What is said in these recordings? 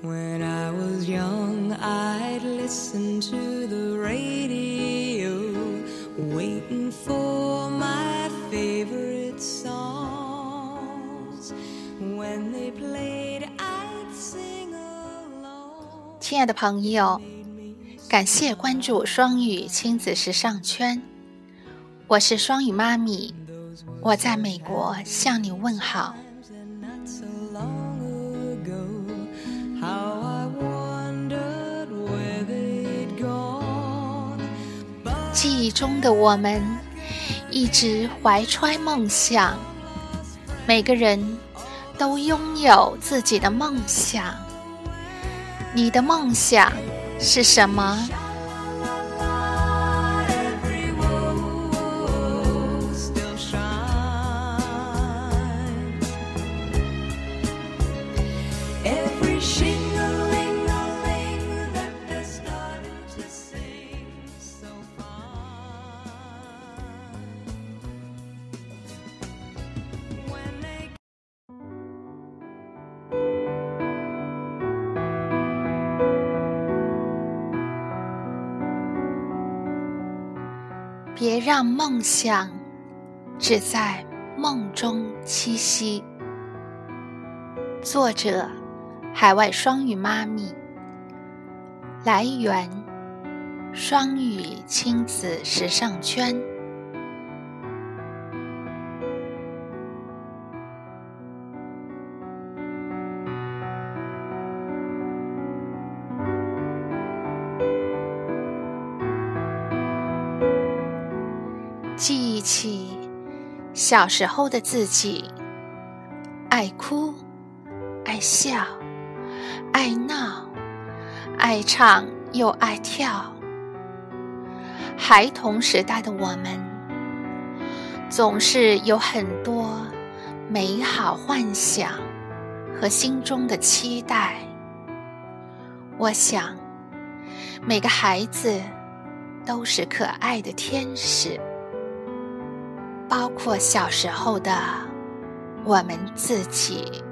When I was young, I'd listen to the radio, waiting for my favorite songs. When they played, I'd sing along. 亲爱的朋友，感谢关注双语亲子时尚圈，我是双语妈咪，我在美国向你问好。记忆中的我们一直怀揣梦想，每个人都拥有自己的梦想。你的梦想是什么？别让梦想只在梦中栖息。作者：海外双语妈咪。来源：双语亲子时尚圈。记忆起小时候的自己，爱哭，爱笑，爱闹，爱唱又爱跳。孩童时代的我们，总是有很多美好幻想和心中的期待。我想，每个孩子都是可爱的天使。包括小时候的我们自己。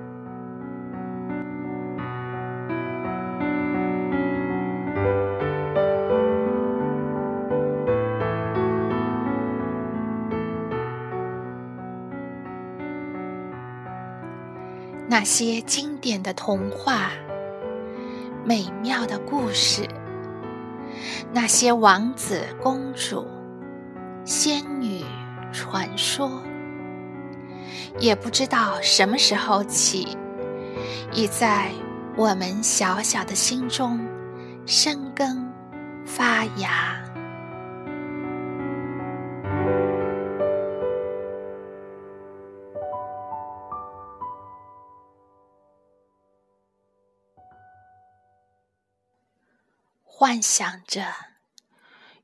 那些经典的童话、美妙的故事，那些王子公主、仙。传说，也不知道什么时候起，已在我们小小的心中生根发芽。幻想着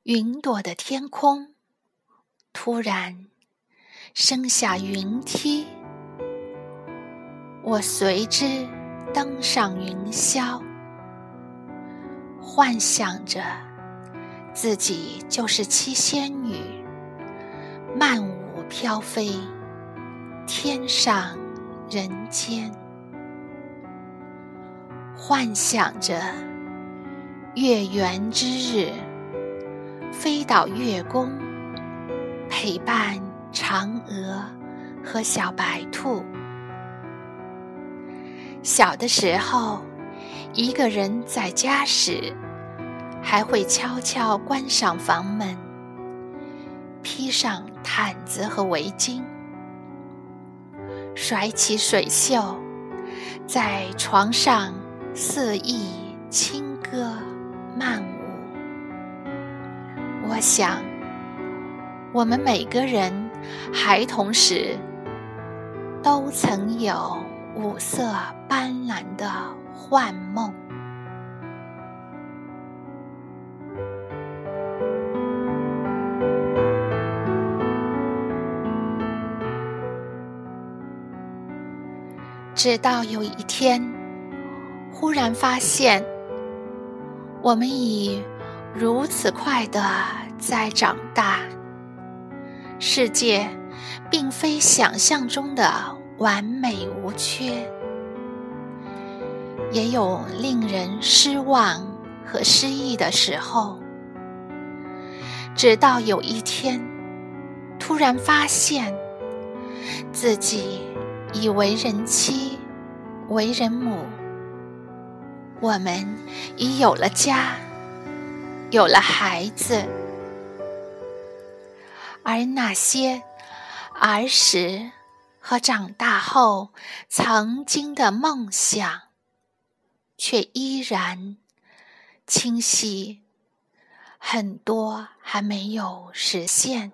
云朵的天空。突然，升下云梯，我随之登上云霄，幻想着自己就是七仙女，漫舞飘飞，天上人间，幻想着月圆之日，飞到月宫。陪伴嫦娥和小白兔。小的时候，一个人在家时，还会悄悄关上房门，披上毯子和围巾，甩起水袖，在床上肆意轻歌曼舞。我想。我们每个人孩童时，都曾有五色斑斓的幻梦。直到有一天，忽然发现，我们已如此快的在长大。世界并非想象中的完美无缺，也有令人失望和失意的时候。直到有一天，突然发现自己已为人妻、为人母，我们已有了家，有了孩子，而那些儿时和长大后曾经的梦想，却依然清晰。很多还没有实现。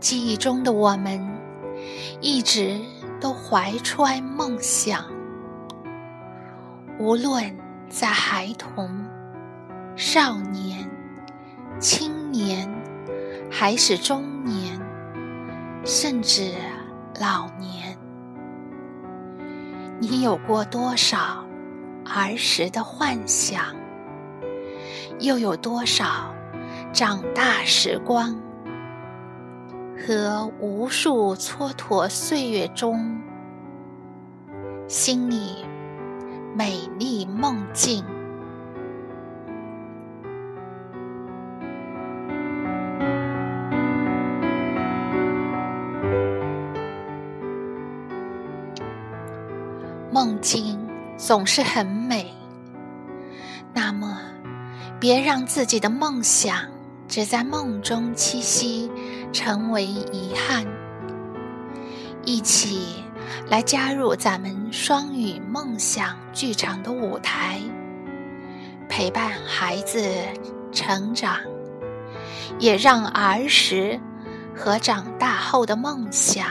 记忆中的我们，一直都怀揣梦想，无论在孩童、少年、青年，还是中年。甚至老年，你有过多少儿时的幻想？又有多少长大时光和无数蹉跎岁月中心里美丽梦境？梦境总是很美，那么，别让自己的梦想只在梦中栖息，成为遗憾。一起来加入咱们双语梦想剧场的舞台，陪伴孩子成长，也让儿时和长大后的梦想。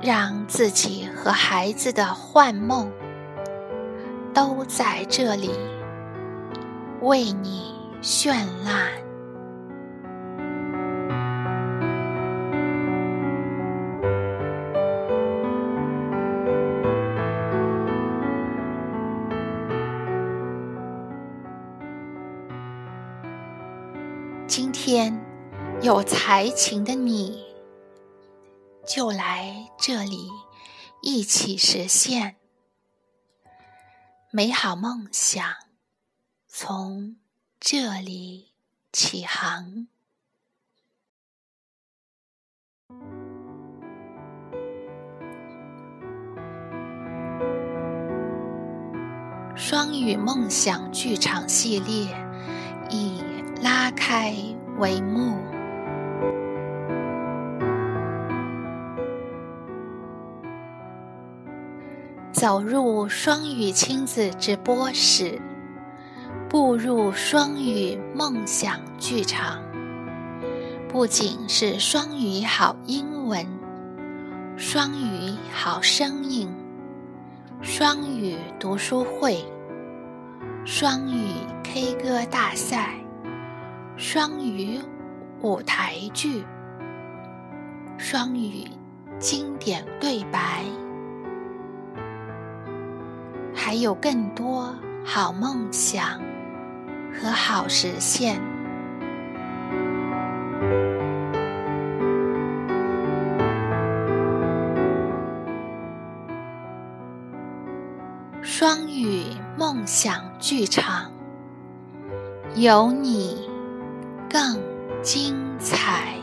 让自己和孩子的幻梦都在这里为你绚烂。今天有才情的你。就来这里，一起实现美好梦想，从这里起航。双语梦想剧场系列已拉开帷幕。走入双语亲子直播室，步入双语梦想剧场，不仅是双语好英文、双语好声音、双语读书会、双语 K 歌大赛、双语舞台剧、双语经典对白。还有更多好梦想和好实现。双语梦想剧场，有你更精彩。